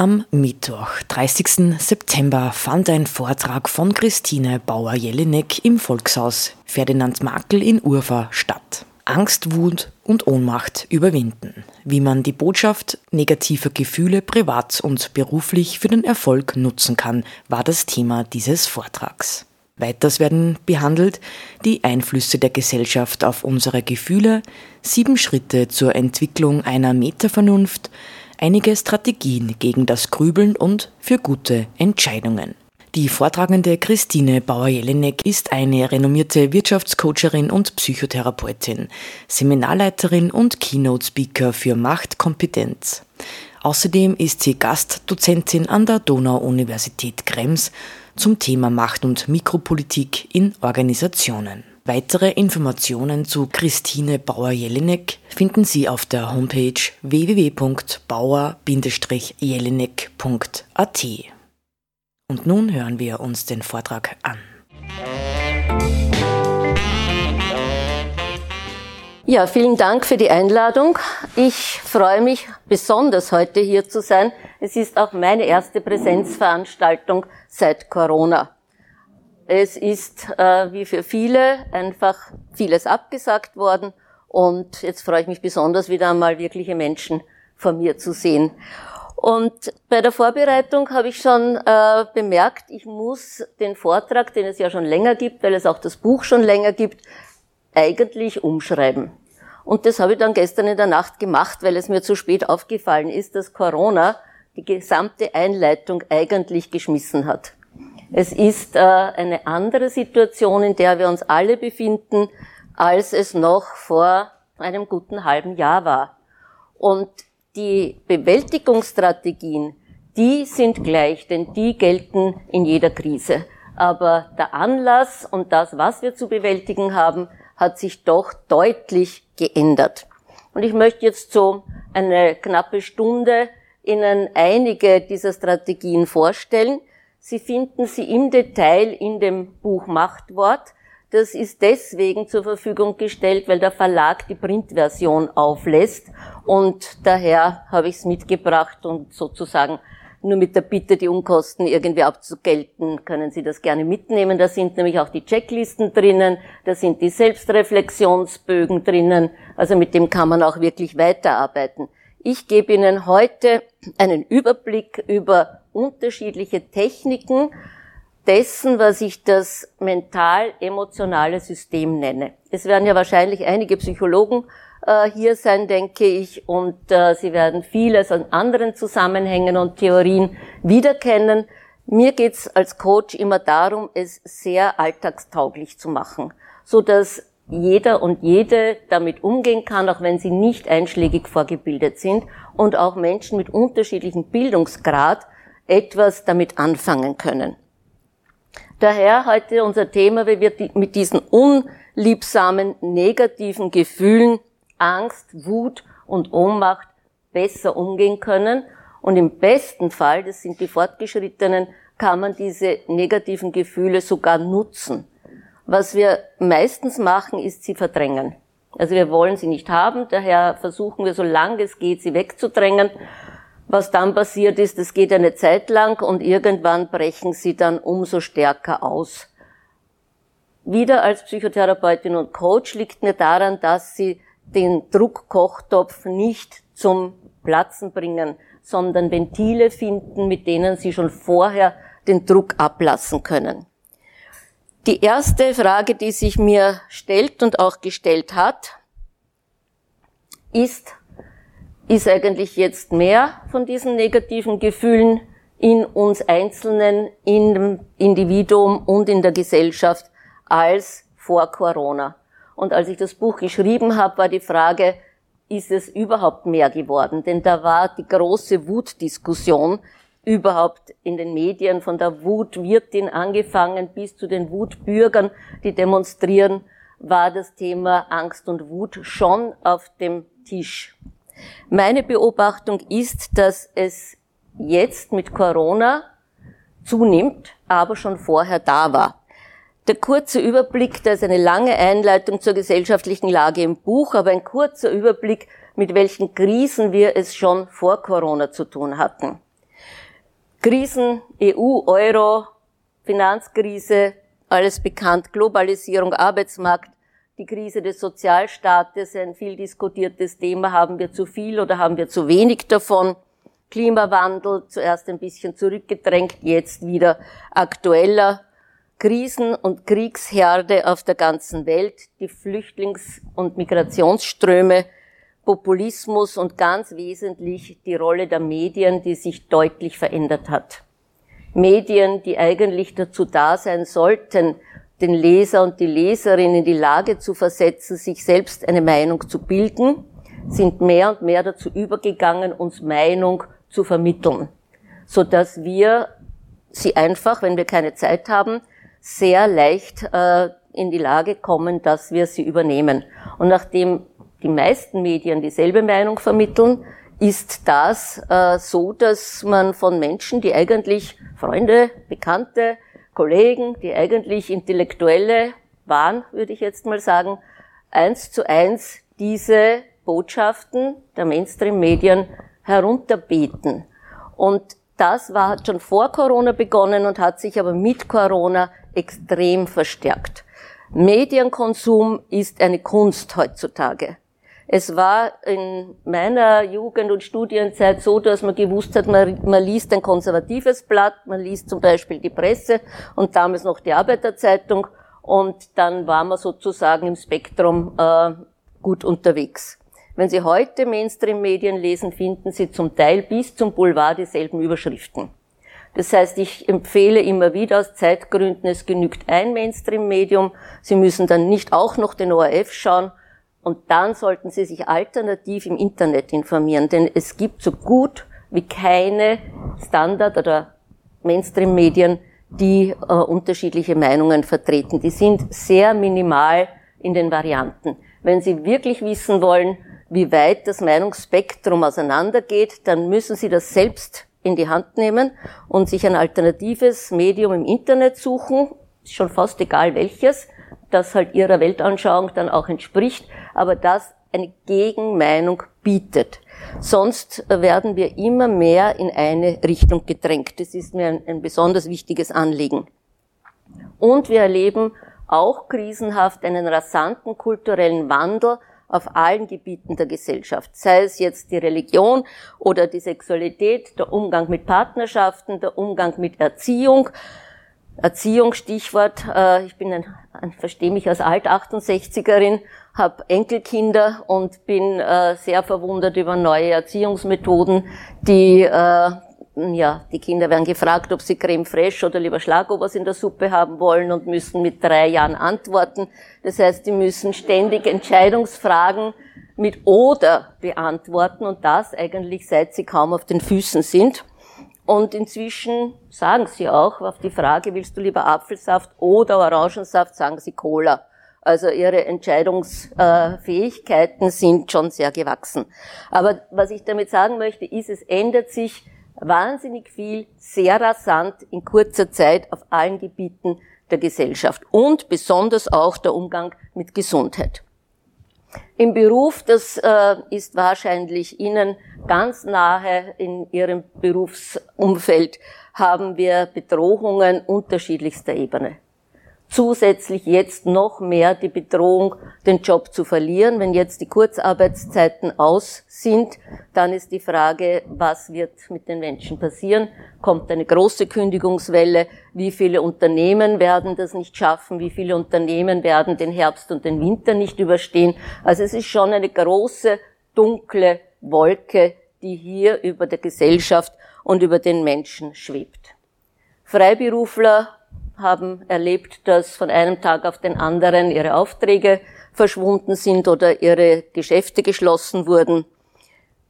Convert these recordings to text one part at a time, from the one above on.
Am Mittwoch, 30. September, fand ein Vortrag von Christine Bauer-Jelinek im Volkshaus Ferdinand Makel in Urfa statt. Angst, Wut und Ohnmacht überwinden. Wie man die Botschaft negativer Gefühle privat und beruflich für den Erfolg nutzen kann, war das Thema dieses Vortrags. Weiters werden behandelt die Einflüsse der Gesellschaft auf unsere Gefühle, sieben Schritte zur Entwicklung einer Metavernunft, einige Strategien gegen das Grübeln und für gute Entscheidungen. Die Vortragende Christine Bauer-Jelinek ist eine renommierte Wirtschaftscoacherin und Psychotherapeutin, Seminarleiterin und Keynote-Speaker für Machtkompetenz. Außerdem ist sie Gastdozentin an der Donau-Universität Krems zum Thema Macht- und Mikropolitik in Organisationen. Weitere Informationen zu Christine Bauer-Jelinek finden Sie auf der Homepage www.bauer-jelinek.at. Und nun hören wir uns den Vortrag an. Ja, vielen Dank für die Einladung. Ich freue mich besonders heute hier zu sein. Es ist auch meine erste Präsenzveranstaltung seit Corona. Es ist äh, wie für viele einfach vieles abgesagt worden und jetzt freue ich mich besonders wieder einmal wirkliche Menschen vor mir zu sehen. Und bei der Vorbereitung habe ich schon äh, bemerkt, ich muss den Vortrag, den es ja schon länger gibt, weil es auch das Buch schon länger gibt, eigentlich umschreiben. Und das habe ich dann gestern in der Nacht gemacht, weil es mir zu spät aufgefallen ist, dass Corona die gesamte Einleitung eigentlich geschmissen hat. Es ist äh, eine andere Situation, in der wir uns alle befinden, als es noch vor einem guten halben Jahr war. Und die Bewältigungsstrategien, die sind gleich, denn die gelten in jeder Krise. Aber der Anlass und das, was wir zu bewältigen haben, hat sich doch deutlich geändert. Und ich möchte jetzt so eine knappe Stunde Ihnen einige dieser Strategien vorstellen. Sie finden sie im Detail in dem Buch Machtwort. Das ist deswegen zur Verfügung gestellt, weil der Verlag die Printversion auflässt und daher habe ich es mitgebracht und sozusagen nur mit der Bitte, die Unkosten irgendwie abzugelten, können Sie das gerne mitnehmen. Da sind nämlich auch die Checklisten drinnen, da sind die Selbstreflexionsbögen drinnen, also mit dem kann man auch wirklich weiterarbeiten. Ich gebe Ihnen heute einen Überblick über unterschiedliche Techniken dessen, was ich das mental-emotionale System nenne. Es werden ja wahrscheinlich einige Psychologen äh, hier sein, denke ich, und äh, Sie werden vieles an anderen Zusammenhängen und Theorien wiederkennen. Mir geht's als Coach immer darum, es sehr alltagstauglich zu machen, so dass jeder und jede damit umgehen kann, auch wenn sie nicht einschlägig vorgebildet sind und auch Menschen mit unterschiedlichem Bildungsgrad etwas damit anfangen können. Daher heute unser Thema, wie wir mit diesen unliebsamen, negativen Gefühlen, Angst, Wut und Ohnmacht besser umgehen können. Und im besten Fall, das sind die Fortgeschrittenen, kann man diese negativen Gefühle sogar nutzen. Was wir meistens machen, ist sie verdrängen. Also wir wollen sie nicht haben, daher versuchen wir, solange es geht, sie wegzudrängen. Was dann passiert ist, es geht eine Zeit lang und irgendwann brechen sie dann umso stärker aus. Wieder als Psychotherapeutin und Coach liegt mir daran, dass sie den Druckkochtopf nicht zum Platzen bringen, sondern Ventile finden, mit denen sie schon vorher den Druck ablassen können. Die erste Frage, die sich mir stellt und auch gestellt hat, ist, ist eigentlich jetzt mehr von diesen negativen Gefühlen in uns Einzelnen, in dem Individuum und in der Gesellschaft als vor Corona. Und als ich das Buch geschrieben habe, war die Frage, ist es überhaupt mehr geworden? Denn da war die große Wutdiskussion überhaupt in den Medien, von der Wutwirtin angefangen bis zu den Wutbürgern, die demonstrieren. war das Thema Angst und Wut schon auf dem Tisch. Meine Beobachtung ist, dass es jetzt mit Corona zunimmt, aber schon vorher da war. Der kurze Überblick, da ist eine lange Einleitung zur gesellschaftlichen Lage im Buch, aber ein kurzer Überblick, mit welchen Krisen wir es schon vor Corona zu tun hatten. Krisen, EU, Euro, Finanzkrise, alles bekannt, Globalisierung, Arbeitsmarkt, die Krise des Sozialstaates, ein viel diskutiertes Thema, haben wir zu viel oder haben wir zu wenig davon? Klimawandel, zuerst ein bisschen zurückgedrängt, jetzt wieder aktueller. Krisen- und Kriegsherde auf der ganzen Welt, die Flüchtlings- und Migrationsströme, Populismus und ganz wesentlich die Rolle der Medien, die sich deutlich verändert hat. Medien, die eigentlich dazu da sein sollten, den Leser und die Leserin in die Lage zu versetzen, sich selbst eine Meinung zu bilden, sind mehr und mehr dazu übergegangen, uns Meinung zu vermitteln, so dass wir sie einfach, wenn wir keine Zeit haben, sehr leicht äh, in die Lage kommen, dass wir sie übernehmen. Und nachdem die meisten Medien dieselbe Meinung vermitteln, ist das äh, so, dass man von Menschen, die eigentlich Freunde, Bekannte, Kollegen, die eigentlich Intellektuelle waren, würde ich jetzt mal sagen, eins zu eins diese Botschaften der Mainstream-Medien herunterbeten. Und das war, hat schon vor Corona begonnen und hat sich aber mit Corona extrem verstärkt. Medienkonsum ist eine Kunst heutzutage. Es war in meiner Jugend- und Studienzeit so, dass man gewusst hat, man, man, liest ein konservatives Blatt, man liest zum Beispiel die Presse und damals noch die Arbeiterzeitung und dann war man sozusagen im Spektrum äh, gut unterwegs. Wenn Sie heute Mainstream-Medien lesen, finden Sie zum Teil bis zum Boulevard dieselben Überschriften. Das heißt, ich empfehle immer wieder aus Zeitgründen, es genügt ein Mainstream-Medium. Sie müssen dann nicht auch noch den ORF schauen, und dann sollten Sie sich alternativ im Internet informieren, denn es gibt so gut wie keine Standard- oder Mainstream-Medien, die äh, unterschiedliche Meinungen vertreten. Die sind sehr minimal in den Varianten. Wenn Sie wirklich wissen wollen, wie weit das Meinungsspektrum auseinandergeht, dann müssen Sie das selbst in die Hand nehmen und sich ein alternatives Medium im Internet suchen, ist schon fast egal welches, das halt ihrer Weltanschauung dann auch entspricht, aber das eine Gegenmeinung bietet. Sonst werden wir immer mehr in eine Richtung gedrängt. Das ist mir ein, ein besonders wichtiges Anliegen. Und wir erleben auch krisenhaft einen rasanten kulturellen Wandel auf allen Gebieten der Gesellschaft, sei es jetzt die Religion oder die Sexualität, der Umgang mit Partnerschaften, der Umgang mit Erziehung, Erziehung, Stichwort. Äh, ich bin ein, verstehe mich als Alt-68erin, habe Enkelkinder und bin äh, sehr verwundert über neue Erziehungsmethoden, die äh, ja, die Kinder werden gefragt, ob sie Creme fraiche oder lieber Schlagobers in der Suppe haben wollen und müssen mit drei Jahren antworten. Das heißt, die müssen ständig Entscheidungsfragen mit oder beantworten und das eigentlich seit sie kaum auf den Füßen sind. Und inzwischen sagen sie auch auf die Frage, willst du lieber Apfelsaft oder Orangensaft, sagen sie Cola. Also ihre Entscheidungsfähigkeiten sind schon sehr gewachsen. Aber was ich damit sagen möchte, ist, es ändert sich wahnsinnig viel, sehr rasant in kurzer Zeit auf allen Gebieten der Gesellschaft und besonders auch der Umgang mit Gesundheit. Im Beruf, das äh, ist wahrscheinlich Ihnen ganz nahe. In Ihrem Berufsumfeld, haben wir Bedrohungen unterschiedlichster Ebene zusätzlich jetzt noch mehr die Bedrohung, den Job zu verlieren. Wenn jetzt die Kurzarbeitszeiten aus sind, dann ist die Frage, was wird mit den Menschen passieren? Kommt eine große Kündigungswelle? Wie viele Unternehmen werden das nicht schaffen? Wie viele Unternehmen werden den Herbst und den Winter nicht überstehen? Also es ist schon eine große, dunkle Wolke, die hier über der Gesellschaft und über den Menschen schwebt. Freiberufler haben erlebt, dass von einem Tag auf den anderen ihre Aufträge verschwunden sind oder ihre Geschäfte geschlossen wurden.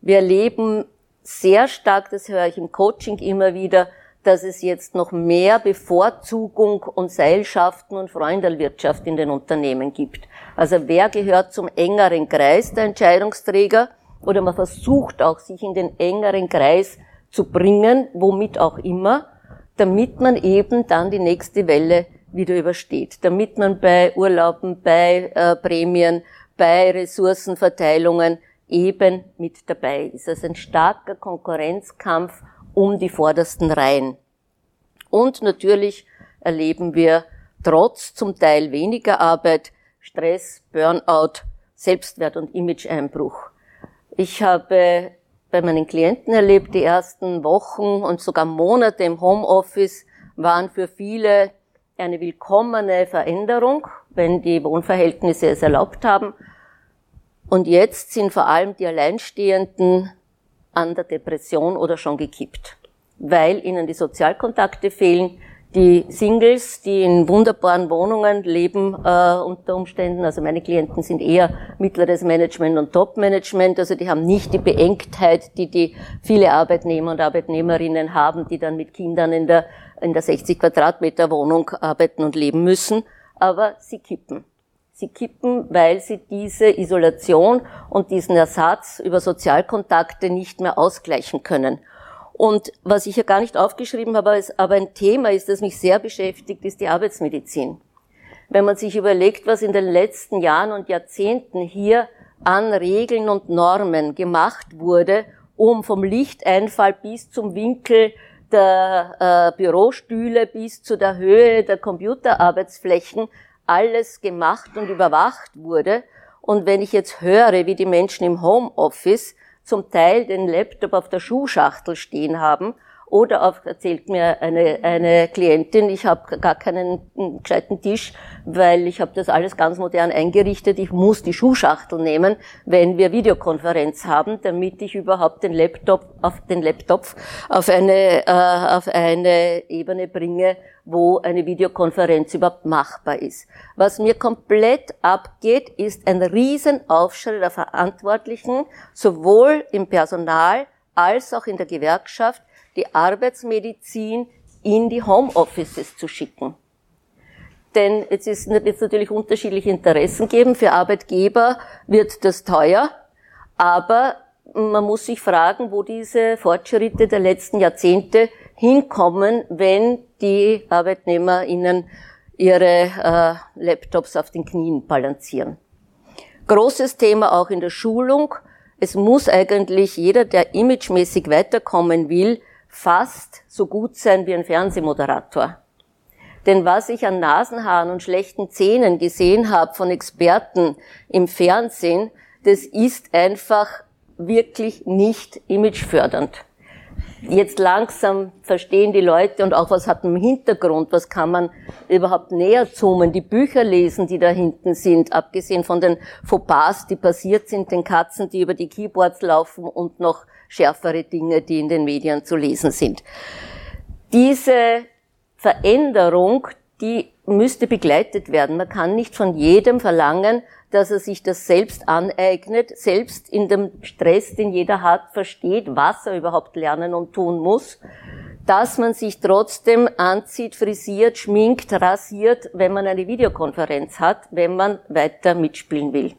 Wir erleben sehr stark, das höre ich im Coaching immer wieder, dass es jetzt noch mehr Bevorzugung und Seilschaften und Freundelwirtschaft in den Unternehmen gibt. Also wer gehört zum engeren Kreis der Entscheidungsträger oder man versucht auch, sich in den engeren Kreis zu bringen, womit auch immer, damit man eben dann die nächste Welle wieder übersteht, damit man bei Urlauben, bei äh, Prämien, bei Ressourcenverteilungen eben mit dabei ist. Also ein starker Konkurrenzkampf um die vordersten Reihen. Und natürlich erleben wir trotz zum Teil weniger Arbeit Stress, Burnout, Selbstwert- und Imageeinbruch. Ich habe bei meinen Klienten erlebt, die ersten Wochen und sogar Monate im Homeoffice waren für viele eine willkommene Veränderung, wenn die Wohnverhältnisse es erlaubt haben. Und jetzt sind vor allem die Alleinstehenden an der Depression oder schon gekippt, weil ihnen die Sozialkontakte fehlen. Die Singles, die in wunderbaren Wohnungen leben äh, unter Umständen, also meine Klienten sind eher mittleres Management und Top-Management, also die haben nicht die Beengtheit, die die viele Arbeitnehmer und Arbeitnehmerinnen haben, die dann mit Kindern in der, in der 60 Quadratmeter Wohnung arbeiten und leben müssen, aber sie kippen. Sie kippen, weil sie diese Isolation und diesen Ersatz über Sozialkontakte nicht mehr ausgleichen können. Und was ich ja gar nicht aufgeschrieben habe, aber ein Thema ist, das mich sehr beschäftigt, ist die Arbeitsmedizin. Wenn man sich überlegt, was in den letzten Jahren und Jahrzehnten hier an Regeln und Normen gemacht wurde, um vom Lichteinfall bis zum Winkel der äh, Bürostühle bis zu der Höhe der Computerarbeitsflächen alles gemacht und überwacht wurde. Und wenn ich jetzt höre, wie die Menschen im Homeoffice zum Teil den Laptop auf der Schuhschachtel stehen haben oder auf, erzählt mir eine, eine Klientin, ich habe gar keinen gescheiten Tisch, weil ich habe das alles ganz modern eingerichtet. Ich muss die Schuhschachtel nehmen, wenn wir Videokonferenz haben, damit ich überhaupt den Laptop auf den Laptop auf eine äh, auf eine Ebene bringe, wo eine Videokonferenz überhaupt machbar ist. Was mir komplett abgeht, ist ein Riesenaufschrei der Verantwortlichen, sowohl im Personal als auch in der Gewerkschaft, die Arbeitsmedizin in die Homeoffices zu schicken. Denn es ist, wird natürlich unterschiedliche Interessen geben. Für Arbeitgeber wird das teuer, aber man muss sich fragen, wo diese Fortschritte der letzten Jahrzehnte hinkommen, wenn die Arbeitnehmer ihnen ihre äh, Laptops auf den Knien balancieren. Großes Thema auch in der Schulung. Es muss eigentlich jeder, der imagemäßig weiterkommen will, fast so gut sein wie ein Fernsehmoderator. Denn was ich an Nasenhaaren und schlechten Zähnen gesehen habe von Experten im Fernsehen, das ist einfach wirklich nicht imagefördernd. Jetzt langsam verstehen die Leute und auch was hat im Hintergrund, was kann man überhaupt näher zoomen, die Bücher lesen, die da hinten sind, abgesehen von den Fauxpas, die passiert sind, den Katzen, die über die Keyboards laufen und noch schärfere Dinge, die in den Medien zu lesen sind. Diese Veränderung, die müsste begleitet werden. Man kann nicht von jedem verlangen, dass er sich das selbst aneignet, selbst in dem Stress, den jeder hat, versteht, was er überhaupt lernen und tun muss, dass man sich trotzdem anzieht, frisiert, schminkt, rasiert, wenn man eine Videokonferenz hat, wenn man weiter mitspielen will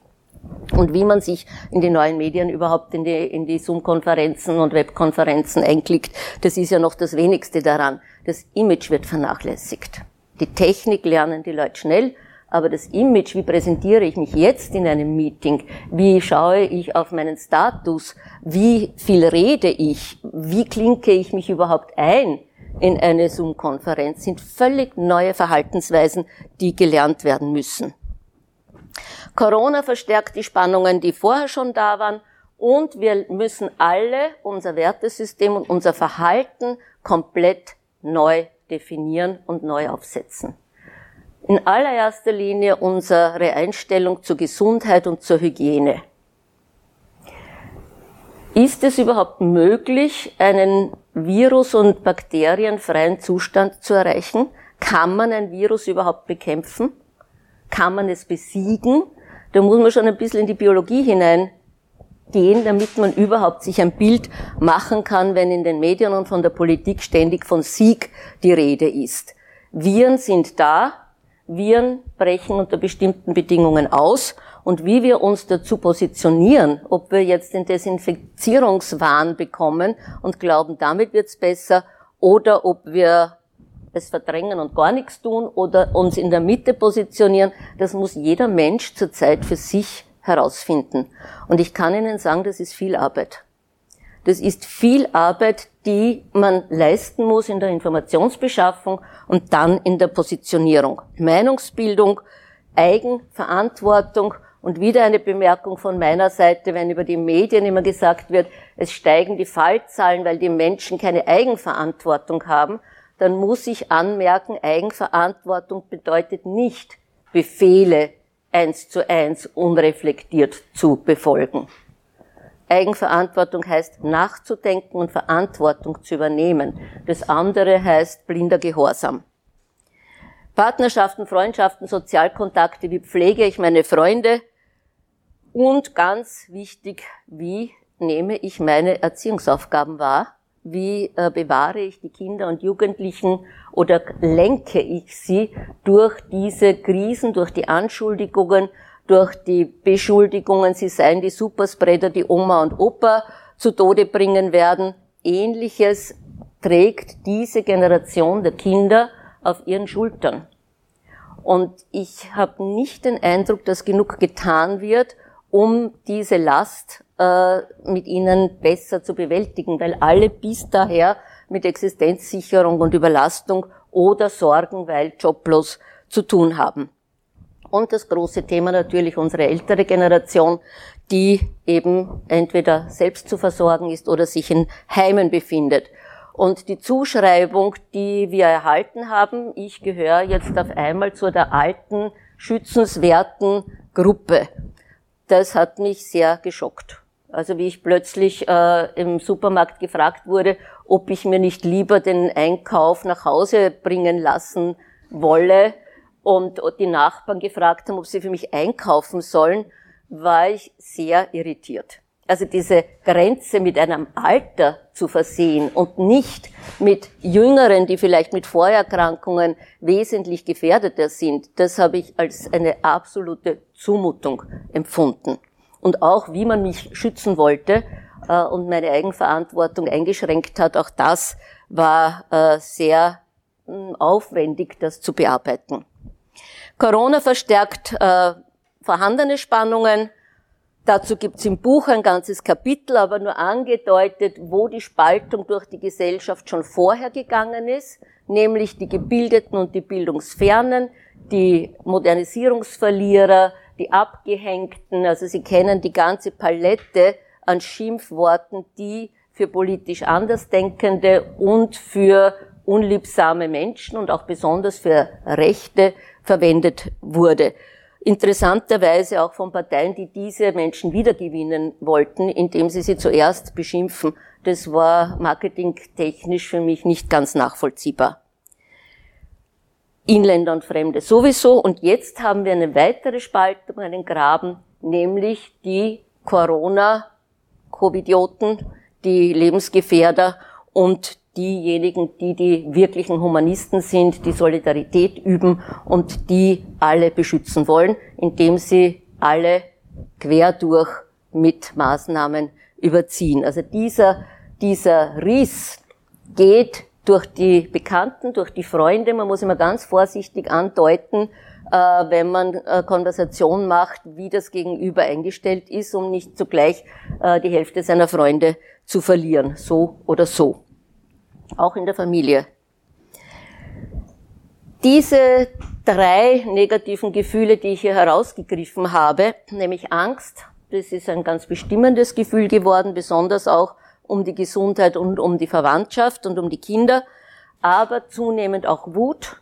und wie man sich in die neuen Medien überhaupt in die, in die Zoom-Konferenzen und Webkonferenzen einklickt, das ist ja noch das wenigste daran. Das Image wird vernachlässigt. Die Technik lernen die Leute schnell, aber das Image, wie präsentiere ich mich jetzt in einem Meeting, wie schaue ich auf meinen Status, wie viel rede ich, wie klinke ich mich überhaupt ein in eine Zoom-Konferenz, sind völlig neue Verhaltensweisen, die gelernt werden müssen. Corona verstärkt die Spannungen, die vorher schon da waren. Und wir müssen alle unser Wertesystem und unser Verhalten komplett neu definieren und neu aufsetzen. In allererster Linie unsere Einstellung zur Gesundheit und zur Hygiene. Ist es überhaupt möglich, einen virus- und bakterienfreien Zustand zu erreichen? Kann man ein Virus überhaupt bekämpfen? Kann man es besiegen? Da muss man schon ein bisschen in die Biologie hinein gehen, damit man überhaupt sich ein Bild machen kann, wenn in den Medien und von der Politik ständig von Sieg die Rede ist. Viren sind da, Viren brechen unter bestimmten Bedingungen aus und wie wir uns dazu positionieren, ob wir jetzt den Desinfizierungswahn bekommen und glauben, damit wird's besser, oder ob wir es verdrängen und gar nichts tun oder uns in der Mitte positionieren, das muss jeder Mensch zurzeit für sich herausfinden. Und ich kann Ihnen sagen, das ist viel Arbeit. Das ist viel Arbeit, die man leisten muss in der Informationsbeschaffung und dann in der Positionierung. Meinungsbildung, Eigenverantwortung und wieder eine Bemerkung von meiner Seite, wenn über die Medien immer gesagt wird, es steigen die Fallzahlen, weil die Menschen keine Eigenverantwortung haben, dann muss ich anmerken, Eigenverantwortung bedeutet nicht, Befehle eins zu eins unreflektiert zu befolgen. Eigenverantwortung heißt nachzudenken und Verantwortung zu übernehmen. Das andere heißt blinder Gehorsam. Partnerschaften, Freundschaften, Sozialkontakte, wie pflege ich meine Freunde? Und ganz wichtig, wie nehme ich meine Erziehungsaufgaben wahr? Wie äh, bewahre ich die Kinder und Jugendlichen oder lenke ich sie durch diese Krisen, durch die Anschuldigungen, durch die Beschuldigungen, sie seien die Superspreader, die Oma und Opa zu Tode bringen werden. Ähnliches trägt diese Generation der Kinder auf ihren Schultern. Und ich habe nicht den Eindruck, dass genug getan wird, um diese Last äh, mit ihnen besser zu bewältigen, weil alle bis daher mit Existenzsicherung und Überlastung oder Sorgen, weil joblos zu tun haben. Und das große Thema natürlich unsere ältere Generation, die eben entweder selbst zu versorgen ist oder sich in Heimen befindet. Und die Zuschreibung, die wir erhalten haben, ich gehöre jetzt auf einmal zu der alten, schützenswerten Gruppe das hat mich sehr geschockt. Also wie ich plötzlich äh, im Supermarkt gefragt wurde, ob ich mir nicht lieber den Einkauf nach Hause bringen lassen wolle und die Nachbarn gefragt haben, ob sie für mich einkaufen sollen, war ich sehr irritiert. Also diese Grenze mit einem Alter zu versehen und nicht mit Jüngeren, die vielleicht mit Vorerkrankungen wesentlich gefährdeter sind, das habe ich als eine absolute Zumutung empfunden. Und auch wie man mich schützen wollte äh, und meine Eigenverantwortung eingeschränkt hat, auch das war äh, sehr hm, aufwendig, das zu bearbeiten. Corona verstärkt äh, vorhandene Spannungen, Dazu gibt es im Buch ein ganzes Kapitel, aber nur angedeutet, wo die Spaltung durch die Gesellschaft schon vorher gegangen ist, nämlich die Gebildeten und die Bildungsfernen, die Modernisierungsverlierer, die Abgehängten, also Sie kennen die ganze Palette an Schimpfworten, die für politisch Andersdenkende und für unliebsame Menschen und auch besonders für Rechte verwendet wurde interessanterweise auch von Parteien, die diese Menschen wiedergewinnen wollten, indem sie sie zuerst beschimpfen. Das war marketingtechnisch für mich nicht ganz nachvollziehbar. Inländer und Fremde sowieso. Und jetzt haben wir eine weitere Spaltung, einen Graben, nämlich die Corona-Covidioten, die Lebensgefährder und diejenigen, die die wirklichen Humanisten sind, die Solidarität üben und die alle beschützen wollen, indem sie alle quer durch mit Maßnahmen überziehen. Also dieser, dieser Riss geht durch die Bekannten, durch die Freunde. Man muss immer ganz vorsichtig andeuten, äh, wenn man äh, Konversation macht, wie das Gegenüber eingestellt ist, um nicht zugleich äh, die Hälfte seiner Freunde zu verlieren, so oder so auch in der Familie. Diese drei negativen Gefühle, die ich hier herausgegriffen habe, nämlich Angst, das ist ein ganz bestimmendes Gefühl geworden, besonders auch um die Gesundheit und um die Verwandtschaft und um die Kinder, aber zunehmend auch Wut,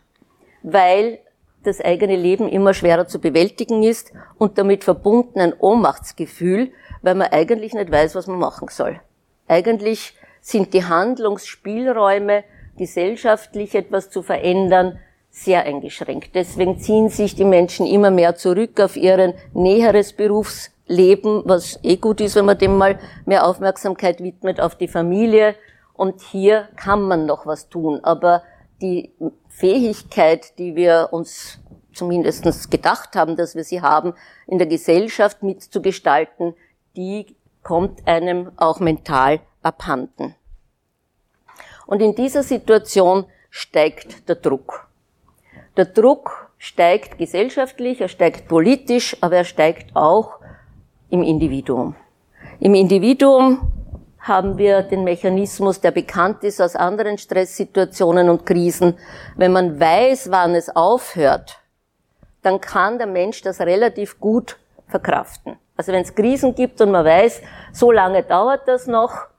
weil das eigene Leben immer schwerer zu bewältigen ist und damit verbunden ein Ohnmachtsgefühl, weil man eigentlich nicht weiß, was man machen soll. Eigentlich sind die Handlungsspielräume, gesellschaftlich etwas zu verändern, sehr eingeschränkt. Deswegen ziehen sich die Menschen immer mehr zurück auf ihren näheres Berufsleben Leben, was eh gut ist, wenn man dem mal mehr Aufmerksamkeit widmet auf die Familie. Und hier kann man noch was tun. Aber die Fähigkeit, die wir uns zumindest gedacht haben, dass wir sie haben, in der Gesellschaft mitzugestalten, die kommt einem auch mental abhanden. Und in dieser Situation steigt der Druck. Der Druck steigt gesellschaftlich, er steigt politisch, aber er steigt auch im Individuum. Im Individuum haben wir den Mechanismus, der bekannt ist aus anderen Stresssituationen und Krisen. Wenn man weiß, wann es aufhört, dann kann der Mensch das relativ gut verkraften. Also wenn es Krisen gibt und man weiß, so lange dauert das noch,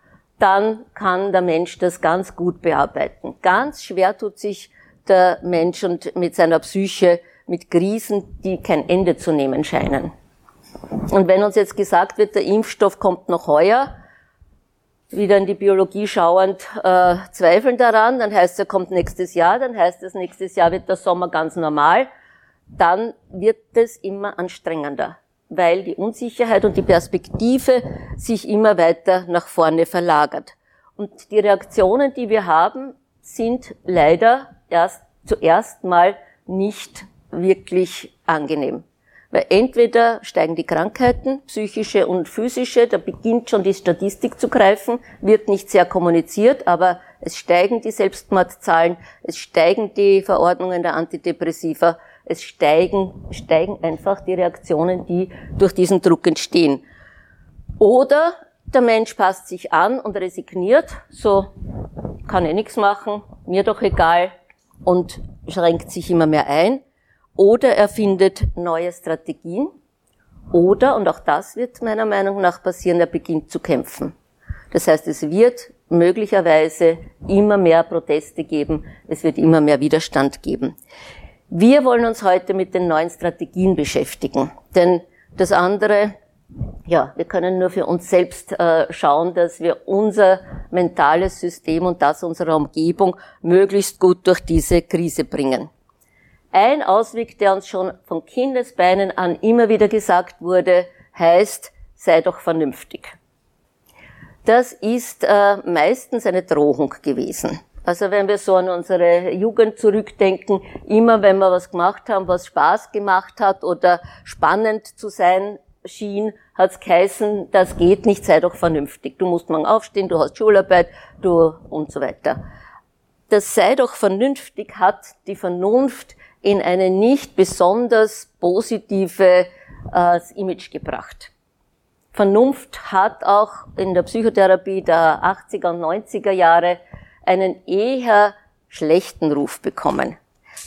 dann kann der Mensch das ganz gut bearbeiten. Ganz schwer tut sich der Mensch und mit seiner Psyche mit Krisen, die kein Ende zu nehmen scheinen. Und wenn uns jetzt gesagt wird, der Impfstoff kommt noch heuer, wieder in die Biologie schauend äh, zweifeln daran, dann heißt er kommt nächstes Jahr, dann heißt es, nächstes Jahr wird der Sommer ganz normal, dann wird es immer anstrengender, weil die Unsicherheit und die Perspektive sich immer weiter nach vorne verlagert. Und die Reaktionen, die wir haben, sind leider erst zuerst mal nicht wirklich angenehm. Weil entweder steigen die Krankheiten, psychische und physische, da beginnt schon die Statistik zu greifen, wird nicht sehr kommuniziert, aber es steigen die Selbstmordzahlen, es steigen die Verordnungen der Antidepressiva, es steigen, steigen einfach die Reaktionen, die durch diesen Druck entstehen. Oder der Mensch passt sich an und resigniert, so kann er nichts machen, mir doch egal und schränkt sich immer mehr ein oder er findet neue Strategien oder, und auch das wird meiner Meinung nach passieren, er beginnt zu kämpfen. Das heißt, es wird möglicherweise immer mehr Proteste geben, es wird immer mehr Widerstand geben. Wir wollen uns heute mit den neuen Strategien beschäftigen, denn das andere, ja, wir können nur für uns selbst äh, schauen, dass wir unser mentales System und das unserer Umgebung möglichst gut durch diese Krise bringen. Ein Ausweg, der uns schon von Kindesbeinen an immer wieder gesagt wurde, heißt, sei doch vernünftig. Das ist äh, meistens eine Drohung gewesen. Also wenn wir so an unsere Jugend zurückdenken, immer wenn wir was gemacht haben, was Spaß gemacht hat oder spannend zu sein schien, hat's geheißen, das geht nicht, sei doch vernünftig. Du musst morgen aufstehen, du hast Schularbeit, du und so weiter. Das sei doch vernünftig hat die Vernunft in eine nicht besonders positive äh, Image gebracht. Vernunft hat auch in der Psychotherapie der 80er und 90er Jahre einen eher schlechten Ruf bekommen.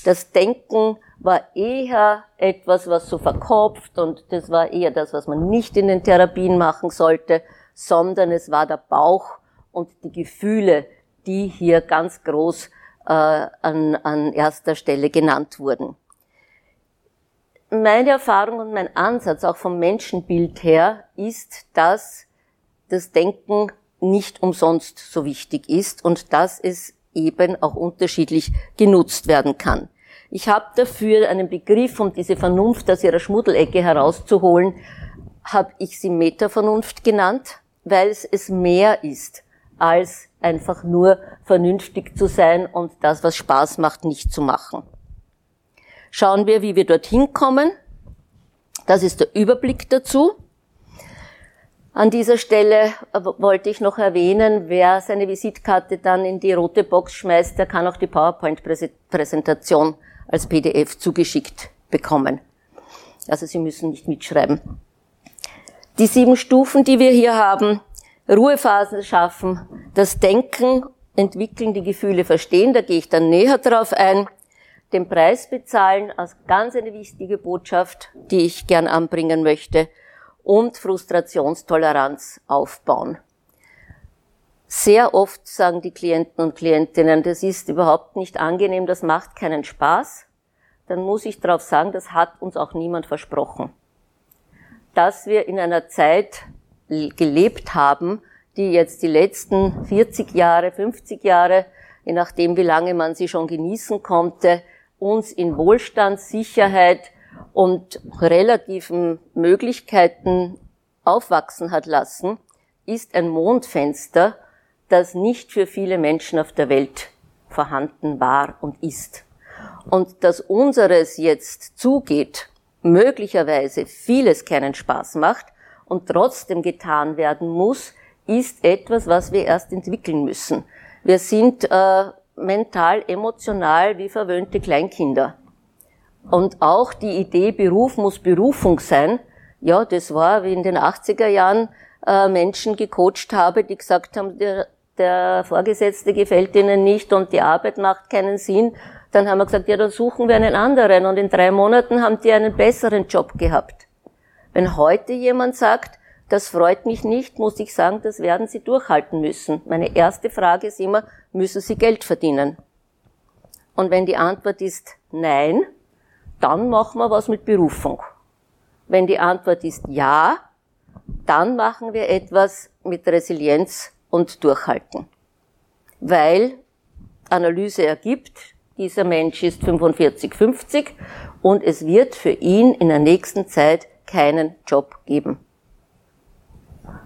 Das Denken war eher etwas, was so verkopft und das war eher das, was man nicht in den Therapien machen sollte, sondern es war der Bauch und die Gefühle, die hier ganz groß äh, an, an erster Stelle genannt wurden. Meine Erfahrung und mein Ansatz auch vom Menschenbild her ist, dass das Denken nicht umsonst so wichtig ist und dass es eben auch unterschiedlich genutzt werden kann. Ich habe dafür einen Begriff, um diese Vernunft aus ihrer Schmuddelecke herauszuholen, habe ich sie Metavernunft genannt, weil es es mehr ist als einfach nur vernünftig zu sein und das, was Spaß macht, nicht zu machen. Schauen wir, wie wir dorthin kommen. Das ist der Überblick dazu. An dieser Stelle wollte ich noch erwähnen, wer seine Visitkarte dann in die rote Box schmeißt, der kann auch die PowerPoint-Präsentation als PDF zugeschickt bekommen. Also Sie müssen nicht mitschreiben. Die sieben Stufen, die wir hier haben, Ruhephasen schaffen, das Denken entwickeln, die Gefühle verstehen, da gehe ich dann näher drauf ein, den Preis bezahlen als ganz eine wichtige Botschaft, die ich gern anbringen möchte, und Frustrationstoleranz aufbauen. Sehr oft sagen die Klienten und Klientinnen, das ist überhaupt nicht angenehm, das macht keinen Spaß. Dann muss ich darauf sagen, das hat uns auch niemand versprochen. Dass wir in einer Zeit gelebt haben, die jetzt die letzten 40 Jahre, 50 Jahre, je nachdem wie lange man sie schon genießen konnte, uns in Wohlstand, Sicherheit und relativen Möglichkeiten aufwachsen hat lassen, ist ein Mondfenster, das nicht für viele Menschen auf der Welt vorhanden war und ist. Und dass unseres jetzt zugeht, möglicherweise vieles keinen Spaß macht und trotzdem getan werden muss, ist etwas, was wir erst entwickeln müssen. Wir sind äh, mental, emotional wie verwöhnte Kleinkinder. Und auch die Idee, Beruf muss Berufung sein, ja, das war, wie in den 80er Jahren äh, Menschen gecoacht habe, die gesagt haben, der, der Vorgesetzte gefällt ihnen nicht und die Arbeit macht keinen Sinn. Dann haben wir gesagt, ja, dann suchen wir einen anderen. Und in drei Monaten haben die einen besseren Job gehabt. Wenn heute jemand sagt, das freut mich nicht, muss ich sagen, das werden Sie durchhalten müssen. Meine erste Frage ist immer, müssen Sie Geld verdienen? Und wenn die Antwort ist nein, dann machen wir was mit Berufung. Wenn die Antwort ist ja, dann machen wir etwas mit Resilienz und Durchhalten. Weil Analyse ergibt, dieser Mensch ist 45, 50 und es wird für ihn in der nächsten Zeit keinen Job geben.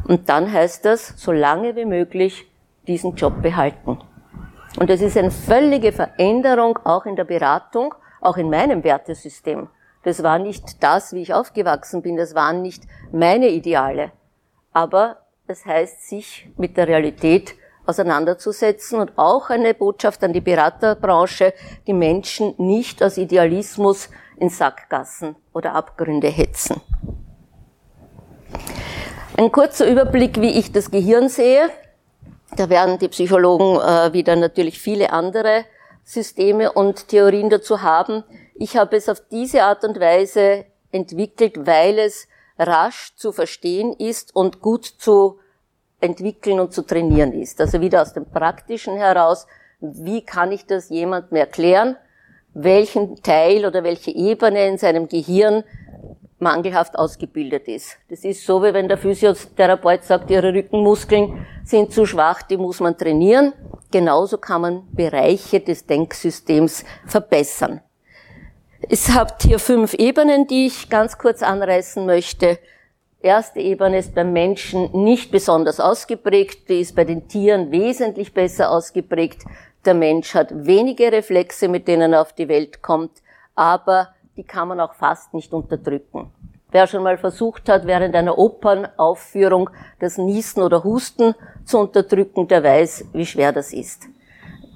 Und dann heißt das, so lange wie möglich diesen Job behalten. Und das ist eine völlige Veränderung auch in der Beratung, auch in meinem Wertesystem. Das war nicht das, wie ich aufgewachsen bin, das waren nicht meine Ideale. Aber das heißt, sich mit der Realität auseinanderzusetzen und auch eine Botschaft an die Beraterbranche, die Menschen nicht aus Idealismus in Sackgassen oder Abgründe hetzen. Ein kurzer Überblick, wie ich das Gehirn sehe. Da werden die Psychologen äh, wieder natürlich viele andere Systeme und Theorien dazu haben. Ich habe es auf diese Art und Weise entwickelt, weil es rasch zu verstehen ist und gut zu entwickeln und zu trainieren ist. Also wieder aus dem Praktischen heraus, wie kann ich das jemandem erklären, welchen Teil oder welche Ebene in seinem Gehirn mangelhaft ausgebildet ist. Das ist so, wie wenn der Physiotherapeut sagt, ihre Rückenmuskeln sind zu schwach, die muss man trainieren. Genauso kann man Bereiche des Denksystems verbessern. Es habt hier fünf Ebenen, die ich ganz kurz anreißen möchte. Erste Ebene ist beim Menschen nicht besonders ausgeprägt, die ist bei den Tieren wesentlich besser ausgeprägt. Der Mensch hat wenige Reflexe, mit denen er auf die Welt kommt, aber die kann man auch fast nicht unterdrücken. Wer schon mal versucht hat, während einer Opernaufführung das Niesen oder Husten zu unterdrücken, der weiß, wie schwer das ist.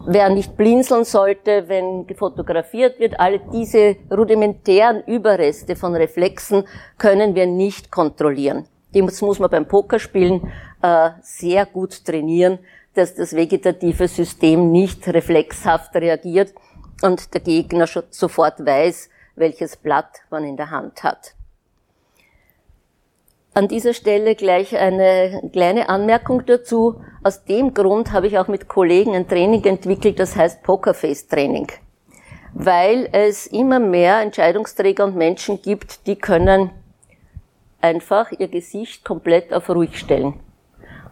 Wer nicht blinzeln sollte, wenn fotografiert wird, alle diese rudimentären Überreste von Reflexen können wir nicht kontrollieren. Das muss man beim Pokerspielen äh, sehr gut trainieren, dass das vegetative System nicht reflexhaft reagiert und der Gegner sofort weiß, welches Blatt man in der Hand hat. An dieser Stelle gleich eine kleine Anmerkung dazu. Aus dem Grund habe ich auch mit Kollegen ein Training entwickelt, das heißt Pokerface Training. Weil es immer mehr Entscheidungsträger und Menschen gibt, die können einfach ihr Gesicht komplett auf ruhig stellen.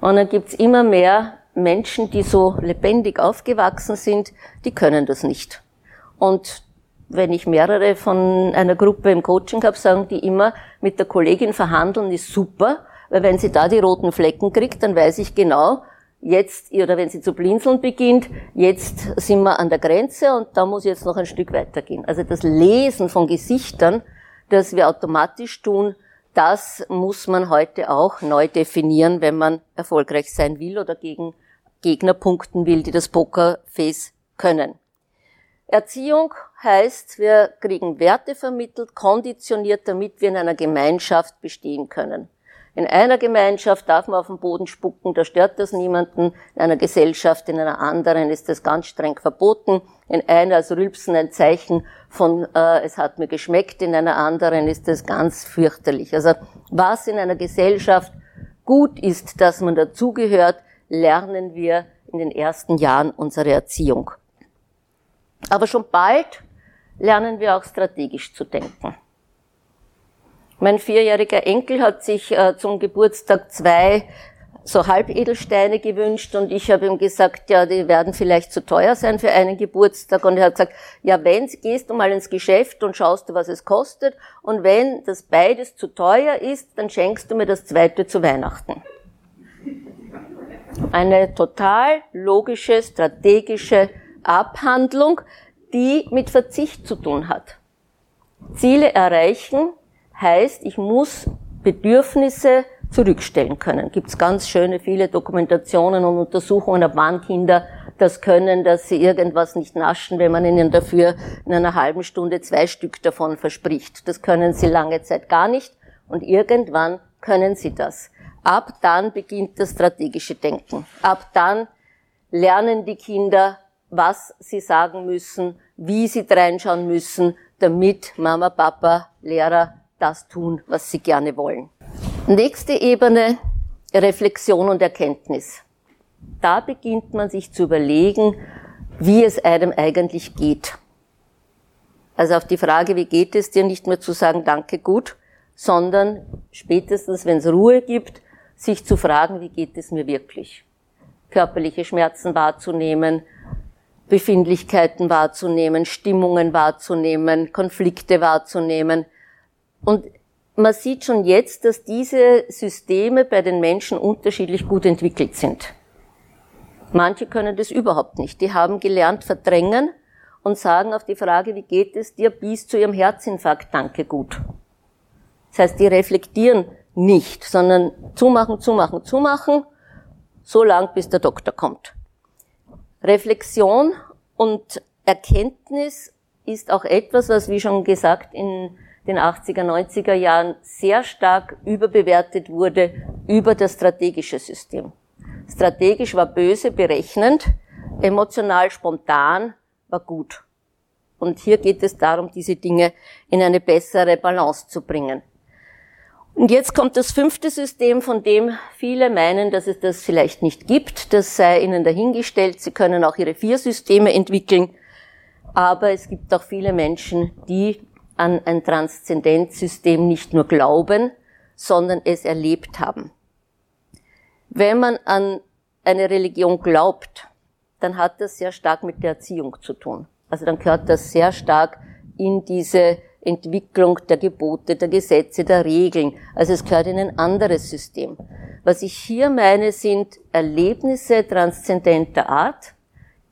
Und dann gibt es immer mehr Menschen, die so lebendig aufgewachsen sind, die können das nicht. Und wenn ich mehrere von einer Gruppe im Coaching habe, sagen die immer, mit der Kollegin verhandeln ist super, weil wenn sie da die roten Flecken kriegt, dann weiß ich genau, jetzt, oder wenn sie zu blinzeln beginnt, jetzt sind wir an der Grenze und da muss jetzt noch ein Stück weitergehen. Also das Lesen von Gesichtern, das wir automatisch tun, das muss man heute auch neu definieren, wenn man erfolgreich sein will oder gegen Gegner punkten will, die das Pokerface können. Erziehung heißt, wir kriegen Werte vermittelt, konditioniert, damit wir in einer Gemeinschaft bestehen können. In einer Gemeinschaft darf man auf den Boden spucken, da stört das niemanden. In einer Gesellschaft, in einer anderen ist das ganz streng verboten. In einer ist Rülpsen ein Zeichen von, äh, es hat mir geschmeckt, in einer anderen ist das ganz fürchterlich. Also was in einer Gesellschaft gut ist, dass man dazugehört, lernen wir in den ersten Jahren unserer Erziehung. Aber schon bald lernen wir auch strategisch zu denken. Mein vierjähriger Enkel hat sich äh, zum Geburtstag zwei so Halbedelsteine gewünscht und ich habe ihm gesagt, ja, die werden vielleicht zu teuer sein für einen Geburtstag und er hat gesagt, ja, wenn, gehst du mal ins Geschäft und schaust du, was es kostet und wenn das beides zu teuer ist, dann schenkst du mir das zweite zu Weihnachten. Eine total logische, strategische Abhandlung, die mit Verzicht zu tun hat. Ziele erreichen heißt, ich muss Bedürfnisse zurückstellen können. Gibt es ganz schöne viele Dokumentationen und Untersuchungen, ab wann Kinder das können, dass sie irgendwas nicht naschen, wenn man ihnen dafür in einer halben Stunde zwei Stück davon verspricht. Das können sie lange Zeit gar nicht und irgendwann können sie das. Ab dann beginnt das strategische Denken. Ab dann lernen die Kinder, was sie sagen müssen, wie sie reinschauen müssen, damit Mama, Papa, Lehrer das tun, was sie gerne wollen. Nächste Ebene, Reflexion und Erkenntnis. Da beginnt man sich zu überlegen, wie es einem eigentlich geht. Also auf die Frage, wie geht es dir, nicht mehr zu sagen, danke, gut, sondern spätestens, wenn es Ruhe gibt, sich zu fragen, wie geht es mir wirklich? Körperliche Schmerzen wahrzunehmen, Befindlichkeiten wahrzunehmen, Stimmungen wahrzunehmen, Konflikte wahrzunehmen. Und man sieht schon jetzt, dass diese Systeme bei den Menschen unterschiedlich gut entwickelt sind. Manche können das überhaupt nicht. Die haben gelernt verdrängen und sagen auf die Frage, wie geht es dir, bis zu ihrem Herzinfarkt, danke gut. Das heißt, die reflektieren nicht, sondern zumachen, zumachen, zumachen, so lang bis der Doktor kommt. Reflexion und Erkenntnis ist auch etwas, was, wie schon gesagt, in den 80er, 90er Jahren sehr stark überbewertet wurde über das strategische System. Strategisch war böse, berechnend, emotional, spontan war gut. Und hier geht es darum, diese Dinge in eine bessere Balance zu bringen. Und jetzt kommt das fünfte System, von dem viele meinen, dass es das vielleicht nicht gibt. Das sei ihnen dahingestellt. Sie können auch ihre vier Systeme entwickeln. Aber es gibt auch viele Menschen, die an ein Transzendenzsystem nicht nur glauben, sondern es erlebt haben. Wenn man an eine Religion glaubt, dann hat das sehr stark mit der Erziehung zu tun. Also dann gehört das sehr stark in diese Entwicklung der Gebote, der Gesetze, der Regeln. Also es gehört in ein anderes System. Was ich hier meine, sind Erlebnisse transzendenter Art,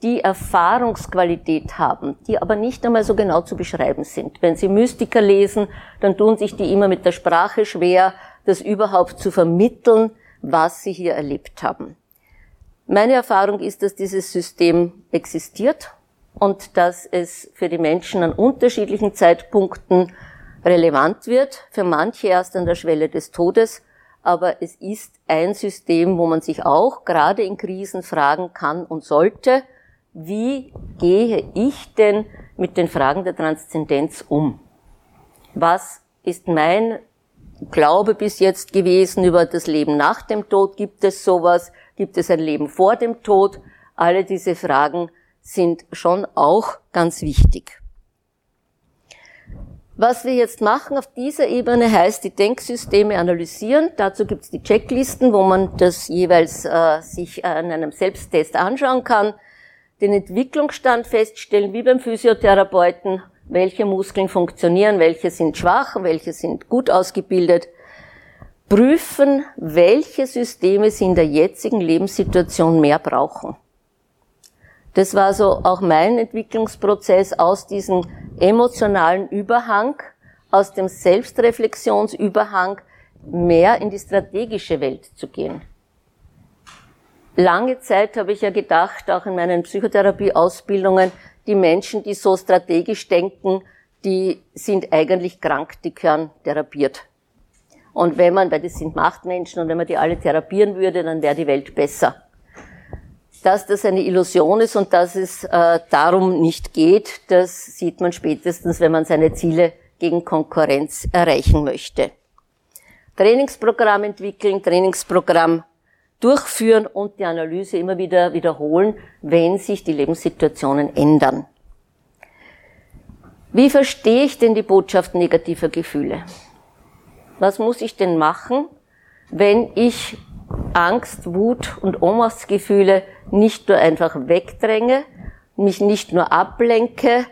die Erfahrungsqualität haben, die aber nicht einmal so genau zu beschreiben sind. Wenn Sie Mystiker lesen, dann tun sich die immer mit der Sprache schwer, das überhaupt zu vermitteln, was sie hier erlebt haben. Meine Erfahrung ist, dass dieses System existiert und dass es für die Menschen an unterschiedlichen Zeitpunkten relevant wird, für manche erst an der Schwelle des Todes, aber es ist ein System, wo man sich auch gerade in Krisen fragen kann und sollte, wie gehe ich denn mit den Fragen der Transzendenz um? Was ist mein Glaube bis jetzt gewesen über das Leben nach dem Tod? Gibt es sowas? Gibt es ein Leben vor dem Tod? Alle diese Fragen sind schon auch ganz wichtig. Was wir jetzt machen auf dieser Ebene heißt, die Denksysteme analysieren. Dazu gibt es die Checklisten, wo man das jeweils äh, sich an einem Selbsttest anschauen kann den Entwicklungsstand feststellen, wie beim Physiotherapeuten, welche Muskeln funktionieren, welche sind schwach, welche sind gut ausgebildet, prüfen, welche Systeme sie in der jetzigen Lebenssituation mehr brauchen. Das war so auch mein Entwicklungsprozess aus diesem emotionalen Überhang, aus dem Selbstreflexionsüberhang mehr in die strategische Welt zu gehen. Lange Zeit habe ich ja gedacht, auch in meinen Psychotherapieausbildungen, die Menschen, die so strategisch denken, die sind eigentlich krank, die gehören therapiert. Und wenn man, weil das sind Machtmenschen, und wenn man die alle therapieren würde, dann wäre die Welt besser. Dass das eine Illusion ist und dass es äh, darum nicht geht, das sieht man spätestens, wenn man seine Ziele gegen Konkurrenz erreichen möchte. Trainingsprogramm entwickeln, Trainingsprogramm durchführen und die Analyse immer wieder wiederholen, wenn sich die Lebenssituationen ändern. Wie verstehe ich denn die Botschaft negativer Gefühle? Was muss ich denn machen, wenn ich Angst, Wut und Ohnmachtsgefühle nicht nur einfach wegdränge, mich nicht nur ablenke,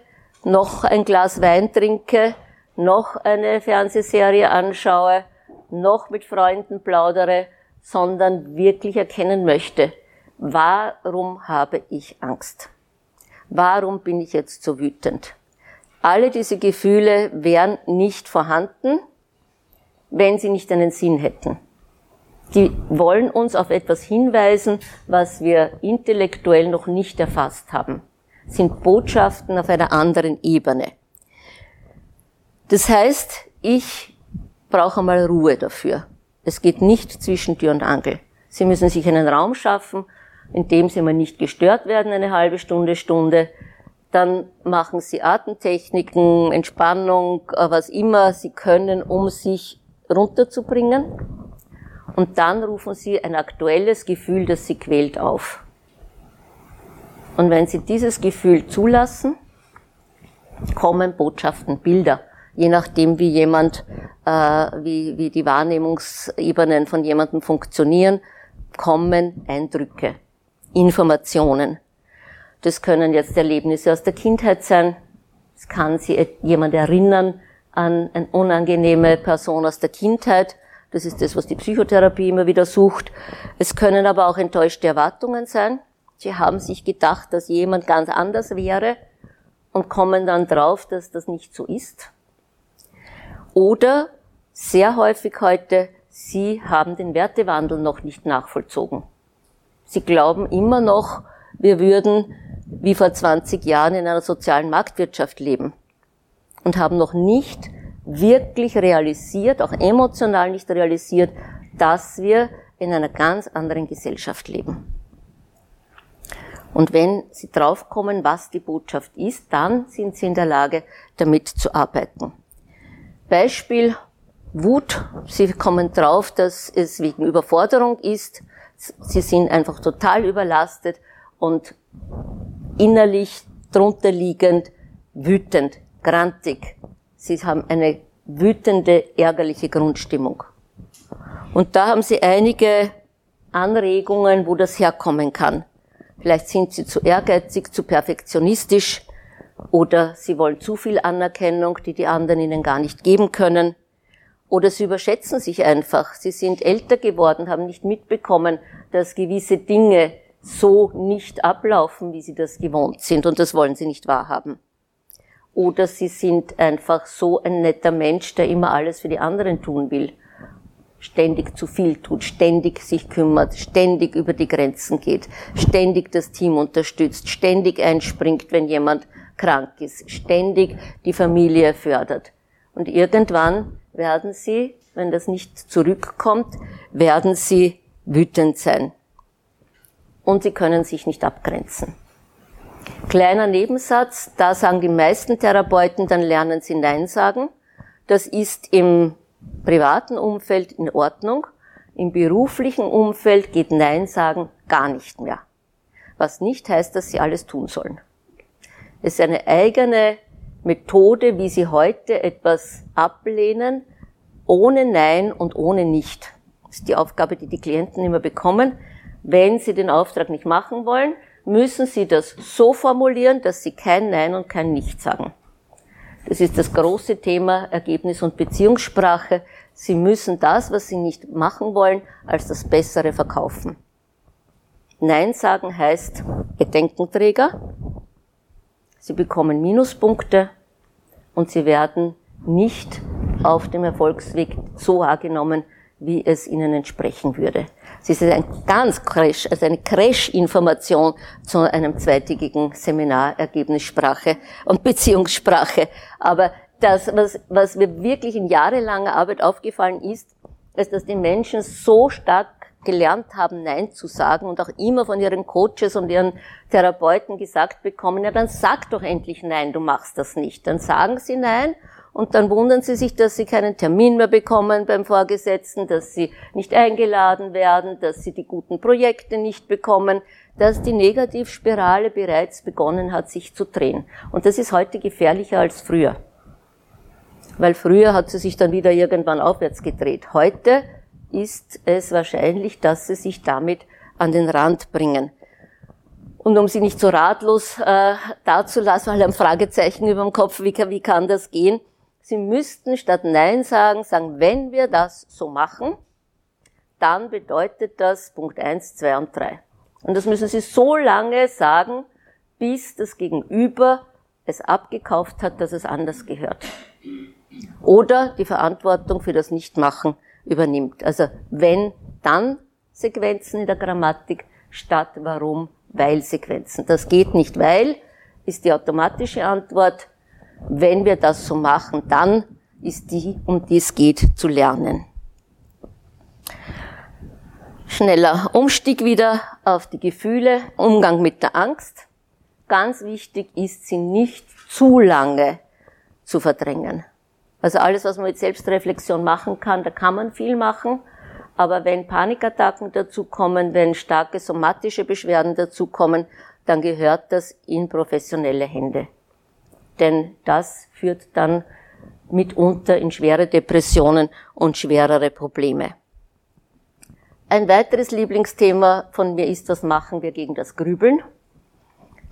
noch ein Glas Wein trinke, noch eine Fernsehserie anschaue, noch mit Freunden plaudere, sondern wirklich erkennen möchte, warum habe ich Angst? Warum bin ich jetzt so wütend? Alle diese Gefühle wären nicht vorhanden, wenn sie nicht einen Sinn hätten. Die wollen uns auf etwas hinweisen, was wir intellektuell noch nicht erfasst haben. Sind Botschaften auf einer anderen Ebene. Das heißt, ich brauche mal Ruhe dafür. Es geht nicht zwischen Tür und Angel. Sie müssen sich einen Raum schaffen, in dem Sie mal nicht gestört werden, eine halbe Stunde, Stunde. Dann machen Sie Atemtechniken, Entspannung, was immer Sie können, um sich runterzubringen. Und dann rufen Sie ein aktuelles Gefühl, das Sie quält, auf. Und wenn Sie dieses Gefühl zulassen, kommen Botschaften, Bilder, je nachdem, wie jemand, äh, wie, wie die Wahrnehmungsebenen von jemandem funktionieren, kommen Eindrücke, Informationen. Das können jetzt Erlebnisse aus der Kindheit sein. Es kann Sie jemand erinnern an eine unangenehme Person aus der Kindheit. Das ist das, was die Psychotherapie immer wieder sucht. Es können aber auch enttäuschte Erwartungen sein. Sie haben sich gedacht, dass jemand ganz anders wäre und kommen dann drauf, dass das nicht so ist. Oder sehr häufig heute, Sie haben den Wertewandel noch nicht nachvollzogen. Sie glauben immer noch, wir würden wie vor 20 Jahren in einer sozialen Marktwirtschaft leben und haben noch nicht wirklich realisiert, auch emotional nicht realisiert, dass wir in einer ganz anderen Gesellschaft leben. Und wenn Sie draufkommen, was die Botschaft ist, dann sind Sie in der Lage, damit zu arbeiten. Beispiel Wut. Sie kommen drauf, dass es wegen Überforderung ist. Sie sind einfach total überlastet und innerlich drunter liegend wütend, grantig. Sie haben eine wütende, ärgerliche Grundstimmung. Und da haben Sie einige Anregungen, wo das herkommen kann. Vielleicht sind Sie zu ehrgeizig, zu perfektionistisch oder Sie wollen zu viel Anerkennung, die die anderen Ihnen gar nicht geben können. Oder Sie überschätzen sich einfach. Sie sind älter geworden, haben nicht mitbekommen, dass gewisse Dinge so nicht ablaufen, wie sie das gewohnt sind und das wollen sie nicht wahrhaben. Oder sie sind einfach so ein netter Mensch, der immer alles für die anderen tun will, ständig zu viel tut, ständig sich kümmert, ständig über die Grenzen geht, ständig das Team unterstützt, ständig einspringt, wenn jemand krank ist, ständig die Familie fördert. Und irgendwann werden sie, wenn das nicht zurückkommt, werden sie wütend sein und sie können sich nicht abgrenzen. Kleiner Nebensatz, da sagen die meisten Therapeuten, dann lernen sie Nein sagen. Das ist im privaten Umfeld in Ordnung. Im beruflichen Umfeld geht Nein sagen gar nicht mehr. Was nicht heißt, dass sie alles tun sollen. Es ist eine eigene Methode, wie sie heute etwas ablehnen, ohne Nein und ohne Nicht. Das ist die Aufgabe, die die Klienten immer bekommen. Wenn Sie den Auftrag nicht machen wollen, müssen Sie das so formulieren, dass Sie kein Nein und kein Nicht sagen. Das ist das große Thema Ergebnis- und Beziehungssprache. Sie müssen das, was Sie nicht machen wollen, als das Bessere verkaufen. Nein sagen heißt Bedenkenträger. Sie bekommen Minuspunkte und Sie werden nicht auf dem Erfolgsweg so wahrgenommen, wie es ihnen entsprechen würde. Es ist ein ganz Crash, also eine Crash-Information zu einem zweitägigen Seminar Ergebnissprache und Beziehungssprache. Aber das, was, was mir wirklich in jahrelanger Arbeit aufgefallen ist, ist, dass die Menschen so stark gelernt haben, Nein zu sagen und auch immer von ihren Coaches und ihren Therapeuten gesagt bekommen, ja, dann sag doch endlich Nein, du machst das nicht. Dann sagen sie Nein und dann wundern sie sich, dass sie keinen Termin mehr bekommen beim Vorgesetzten, dass sie nicht eingeladen werden, dass sie die guten Projekte nicht bekommen, dass die Negativspirale bereits begonnen hat, sich zu drehen. Und das ist heute gefährlicher als früher. Weil früher hat sie sich dann wieder irgendwann aufwärts gedreht. Heute ist es wahrscheinlich, dass sie sich damit an den Rand bringen. Und um sie nicht so ratlos äh, dazulassen, weil ein Fragezeichen über dem Kopf, wie, wie kann das gehen? Sie müssten statt Nein sagen, sagen, wenn wir das so machen, dann bedeutet das Punkt 1, 2 und 3. Und das müssen Sie so lange sagen, bis das Gegenüber es abgekauft hat, dass es anders gehört. Oder die Verantwortung für das Nichtmachen übernimmt. Also wenn, dann Sequenzen in der Grammatik statt warum, weil Sequenzen. Das geht nicht, weil ist die automatische Antwort. Wenn wir das so machen, dann ist die, um die es geht, zu lernen. Schneller Umstieg wieder auf die Gefühle, Umgang mit der Angst. Ganz wichtig ist, sie nicht zu lange zu verdrängen. Also alles, was man mit Selbstreflexion machen kann, da kann man viel machen. Aber wenn Panikattacken dazukommen, wenn starke somatische Beschwerden dazukommen, dann gehört das in professionelle Hände. Denn das führt dann mitunter in schwere Depressionen und schwerere Probleme. Ein weiteres Lieblingsthema von mir ist, was machen wir gegen das Grübeln,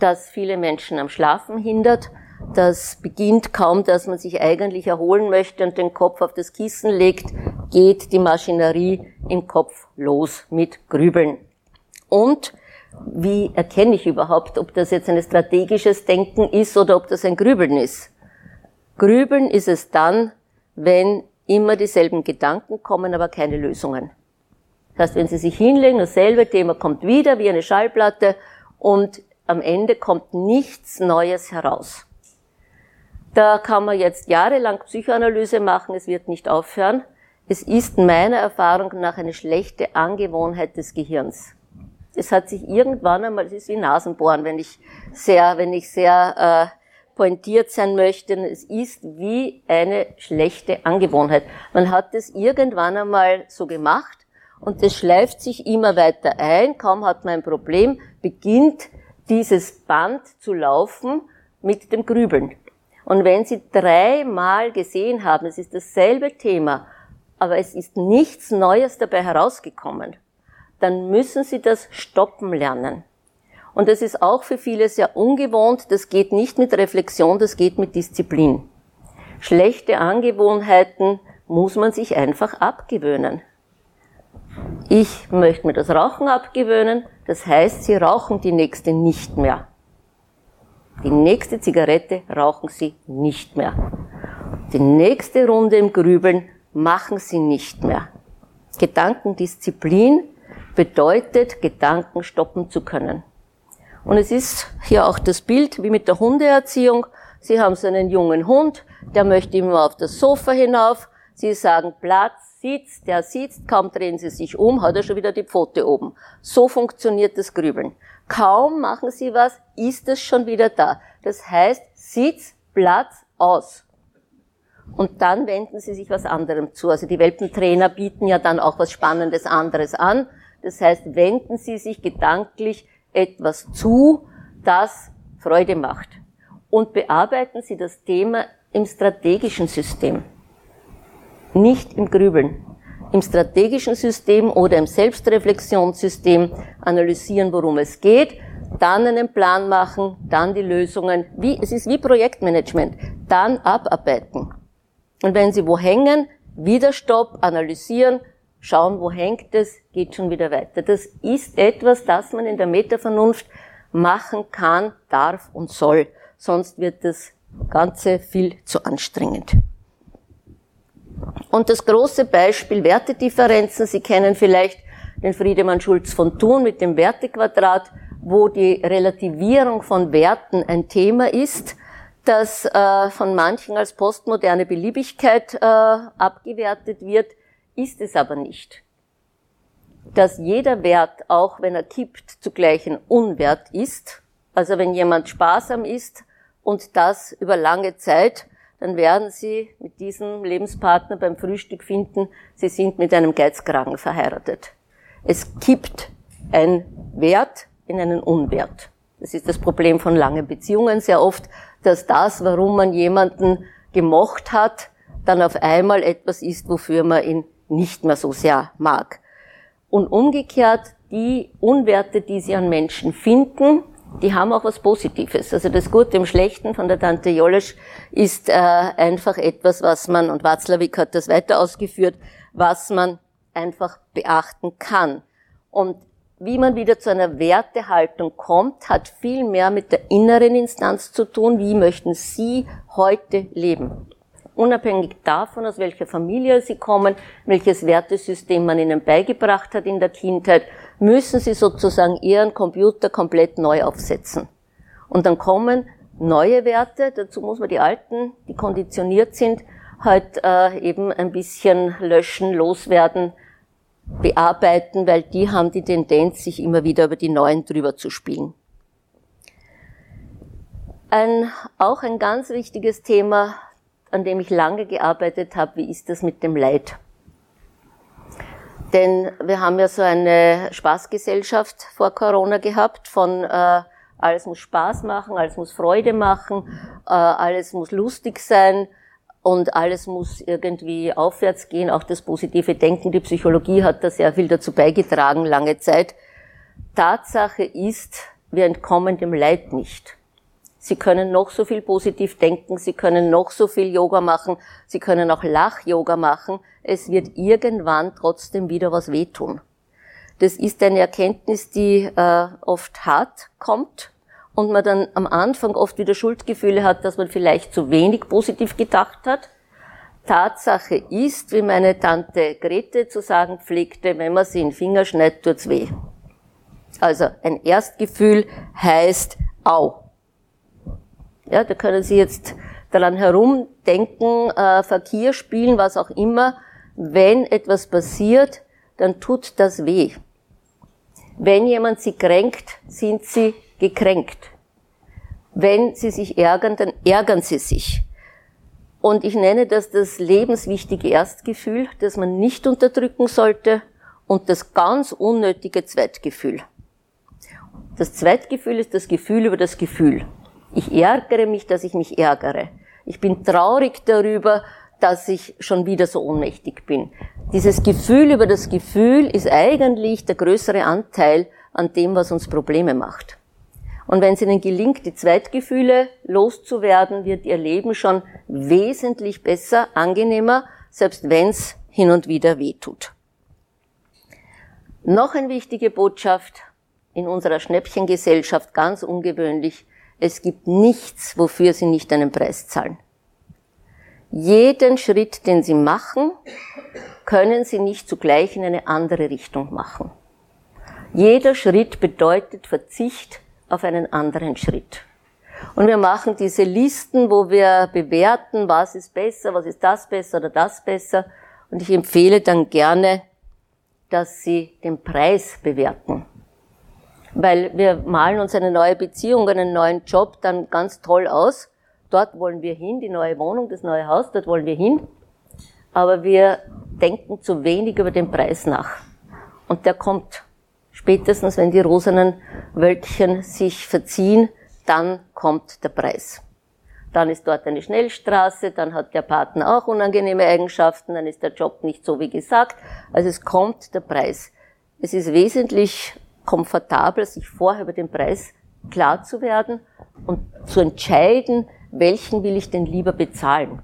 das viele Menschen am Schlafen hindert. Das beginnt kaum, dass man sich eigentlich erholen möchte und den Kopf auf das Kissen legt, geht die Maschinerie im Kopf los mit Grübeln. Und wie erkenne ich überhaupt, ob das jetzt ein strategisches Denken ist oder ob das ein Grübeln ist? Grübeln ist es dann, wenn immer dieselben Gedanken kommen, aber keine Lösungen. Das heißt, wenn Sie sich hinlegen, dasselbe Thema kommt wieder wie eine Schallplatte und am Ende kommt nichts Neues heraus. Da kann man jetzt jahrelang Psychoanalyse machen, es wird nicht aufhören. Es ist meiner Erfahrung nach eine schlechte Angewohnheit des Gehirns. Es hat sich irgendwann einmal, es ist wie Nasenbohren, wenn ich sehr, wenn ich sehr äh, pointiert sein möchte. Es ist wie eine schlechte Angewohnheit. Man hat es irgendwann einmal so gemacht und das schleift sich immer weiter ein. Kaum hat man ein Problem, beginnt dieses Band zu laufen mit dem Grübeln. Und wenn Sie dreimal gesehen haben, es ist dasselbe Thema, aber es ist nichts Neues dabei herausgekommen, dann müssen Sie das stoppen lernen. Und das ist auch für viele sehr ungewohnt. Das geht nicht mit Reflexion, das geht mit Disziplin. Schlechte Angewohnheiten muss man sich einfach abgewöhnen. Ich möchte mir das Rauchen abgewöhnen, das heißt, Sie rauchen die nächste nicht mehr. Die nächste Zigarette rauchen Sie nicht mehr. Die nächste Runde im Grübeln machen Sie nicht mehr. Gedankendisziplin bedeutet, Gedanken stoppen zu können. Und es ist hier auch das Bild wie mit der Hundeerziehung. Sie haben so einen jungen Hund, der möchte immer auf das Sofa hinauf. Sie sagen Platz, sitzt, der sitzt, kaum drehen Sie sich um, hat er schon wieder die Pfote oben. So funktioniert das Grübeln. Kaum machen Sie was, ist es schon wieder da. Das heißt, Sitz, Platz, aus. Und dann wenden Sie sich was anderem zu. Also die Welpentrainer bieten ja dann auch was Spannendes anderes an. Das heißt, wenden Sie sich gedanklich etwas zu, das Freude macht. Und bearbeiten Sie das Thema im strategischen System nicht im Grübeln. Im strategischen System oder im Selbstreflexionssystem analysieren, worum es geht, dann einen Plan machen, dann die Lösungen, wie, es ist wie Projektmanagement, dann abarbeiten. Und wenn Sie wo hängen, wieder Stopp, analysieren, schauen, wo hängt es, geht schon wieder weiter. Das ist etwas, das man in der Metavernunft machen kann, darf und soll. Sonst wird das Ganze viel zu anstrengend. Und das große Beispiel Wertedifferenzen, Sie kennen vielleicht den Friedemann Schulz von Thun mit dem Wertequadrat, wo die Relativierung von Werten ein Thema ist, das äh, von manchen als postmoderne Beliebigkeit äh, abgewertet wird, ist es aber nicht. Dass jeder Wert, auch wenn er kippt, zugleich ein Unwert ist, also wenn jemand sparsam ist und das über lange Zeit, dann werden Sie mit diesem Lebenspartner beim Frühstück finden, Sie sind mit einem Geizkragen verheiratet. Es kippt ein Wert in einen Unwert. Das ist das Problem von langen Beziehungen sehr oft, dass das, warum man jemanden gemocht hat, dann auf einmal etwas ist, wofür man ihn nicht mehr so sehr mag. Und umgekehrt, die Unwerte, die sie an Menschen finden, die haben auch was Positives. Also das Gute im Schlechten von der Tante Jolesch ist äh, einfach etwas, was man, und Watzlawick hat das weiter ausgeführt, was man einfach beachten kann. Und wie man wieder zu einer Wertehaltung kommt, hat viel mehr mit der inneren Instanz zu tun. Wie möchten Sie heute leben? Unabhängig davon, aus welcher Familie Sie kommen, welches Wertesystem man Ihnen beigebracht hat in der Kindheit, müssen Sie sozusagen Ihren Computer komplett neu aufsetzen. Und dann kommen neue Werte, dazu muss man die alten, die konditioniert sind, halt äh, eben ein bisschen löschen, loswerden, bearbeiten, weil die haben die Tendenz, sich immer wieder über die neuen drüber zu spielen. Ein, auch ein ganz wichtiges Thema, an dem ich lange gearbeitet habe, wie ist das mit dem Leid? Denn wir haben ja so eine Spaßgesellschaft vor Corona gehabt von äh, alles muss Spaß machen, alles muss Freude machen, äh, alles muss lustig sein und alles muss irgendwie aufwärts gehen, auch das positive Denken. Die Psychologie hat da sehr viel dazu beigetragen, lange Zeit. Tatsache ist, wir entkommen dem Leid nicht. Sie können noch so viel positiv denken, Sie können noch so viel Yoga machen, Sie können auch Lach-Yoga machen. Es wird irgendwann trotzdem wieder was wehtun. Das ist eine Erkenntnis, die äh, oft hart kommt und man dann am Anfang oft wieder Schuldgefühle hat, dass man vielleicht zu wenig positiv gedacht hat. Tatsache ist, wie meine Tante Grete zu sagen pflegte, wenn man sie in den Finger schneidet, tut's weh. Also ein Erstgefühl heißt Au. Ja, da können Sie jetzt daran herumdenken, äh, Verkehr spielen, was auch immer. Wenn etwas passiert, dann tut das weh. Wenn jemand Sie kränkt, sind Sie gekränkt. Wenn Sie sich ärgern, dann ärgern Sie sich. Und ich nenne das das lebenswichtige Erstgefühl, das man nicht unterdrücken sollte und das ganz unnötige Zweitgefühl. Das Zweitgefühl ist das Gefühl über das Gefühl. Ich ärgere mich, dass ich mich ärgere. Ich bin traurig darüber, dass ich schon wieder so ohnmächtig bin. Dieses Gefühl über das Gefühl ist eigentlich der größere Anteil an dem, was uns Probleme macht. Und wenn es Ihnen gelingt, die Zweitgefühle loszuwerden, wird Ihr Leben schon wesentlich besser, angenehmer, selbst wenn es hin und wieder weh tut. Noch eine wichtige Botschaft in unserer Schnäppchengesellschaft, ganz ungewöhnlich, es gibt nichts, wofür sie nicht einen Preis zahlen. Jeden Schritt, den sie machen, können sie nicht zugleich in eine andere Richtung machen. Jeder Schritt bedeutet Verzicht auf einen anderen Schritt. Und wir machen diese Listen, wo wir bewerten, was ist besser, was ist das besser oder das besser. Und ich empfehle dann gerne, dass Sie den Preis bewerten weil wir malen uns eine neue Beziehung, einen neuen Job dann ganz toll aus. Dort wollen wir hin, die neue Wohnung, das neue Haus, dort wollen wir hin. Aber wir denken zu wenig über den Preis nach. Und der kommt spätestens, wenn die rosanen Wölkchen sich verziehen, dann kommt der Preis. Dann ist dort eine Schnellstraße, dann hat der Partner auch unangenehme Eigenschaften, dann ist der Job nicht so wie gesagt. Also es kommt der Preis. Es ist wesentlich komfortabel, sich vorher über den Preis klar zu werden und zu entscheiden, welchen will ich denn lieber bezahlen.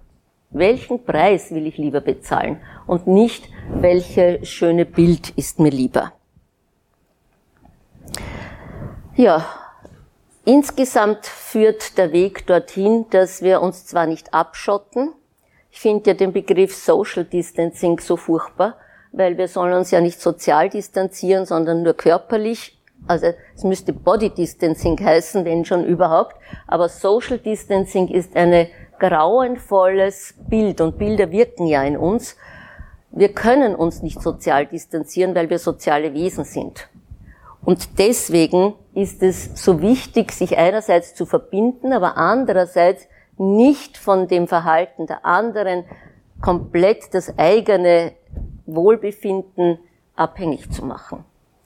Welchen Preis will ich lieber bezahlen und nicht, welche schöne Bild ist mir lieber. Ja, insgesamt führt der Weg dorthin, dass wir uns zwar nicht abschotten, ich finde ja den Begriff Social Distancing so furchtbar, weil wir sollen uns ja nicht sozial distanzieren, sondern nur körperlich. Also es müsste Body Distancing heißen, wenn schon überhaupt. Aber Social Distancing ist ein grauenvolles Bild und Bilder wirken ja in uns. Wir können uns nicht sozial distanzieren, weil wir soziale Wesen sind. Und deswegen ist es so wichtig, sich einerseits zu verbinden, aber andererseits nicht von dem Verhalten der anderen komplett das eigene Wohlbefinden abhängig zu machen.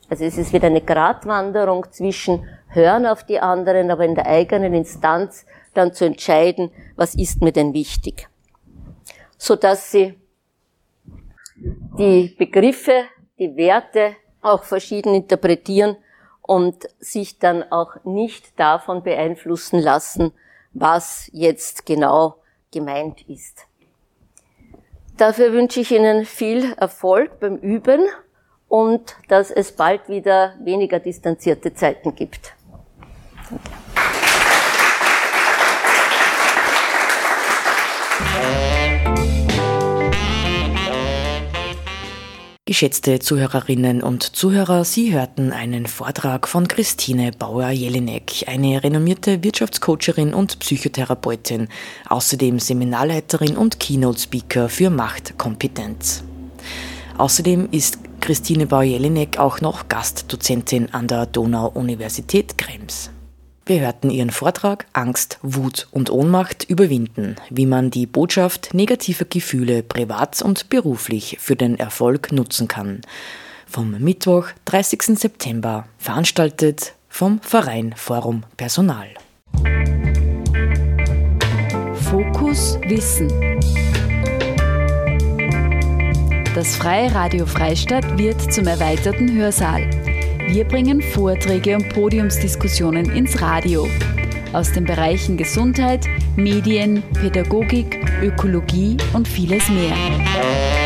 Also es ist wieder eine Gratwanderung zwischen Hören auf die anderen, aber in der eigenen Instanz dann zu entscheiden, was ist mir denn wichtig. So dass sie die Begriffe, die Werte auch verschieden interpretieren und sich dann auch nicht davon beeinflussen lassen, was jetzt genau gemeint ist. Dafür wünsche ich Ihnen viel Erfolg beim Üben und dass es bald wieder weniger distanzierte Zeiten gibt. Geschätzte Zuhörerinnen und Zuhörer, Sie hörten einen Vortrag von Christine Bauer-Jelinek, eine renommierte Wirtschaftscoacherin und Psychotherapeutin, außerdem Seminarleiterin und Keynote-Speaker für Machtkompetenz. Außerdem ist Christine Bauer-Jelinek auch noch Gastdozentin an der Donau-Universität Krems. Wir hörten ihren Vortrag Angst, Wut und Ohnmacht überwinden, wie man die Botschaft negativer Gefühle privat und beruflich für den Erfolg nutzen kann. Vom Mittwoch, 30. September, veranstaltet vom Verein Forum Personal. Fokus Wissen. Das Freie Radio Freistadt wird zum erweiterten Hörsaal. Wir bringen Vorträge und Podiumsdiskussionen ins Radio. Aus den Bereichen Gesundheit, Medien, Pädagogik, Ökologie und vieles mehr.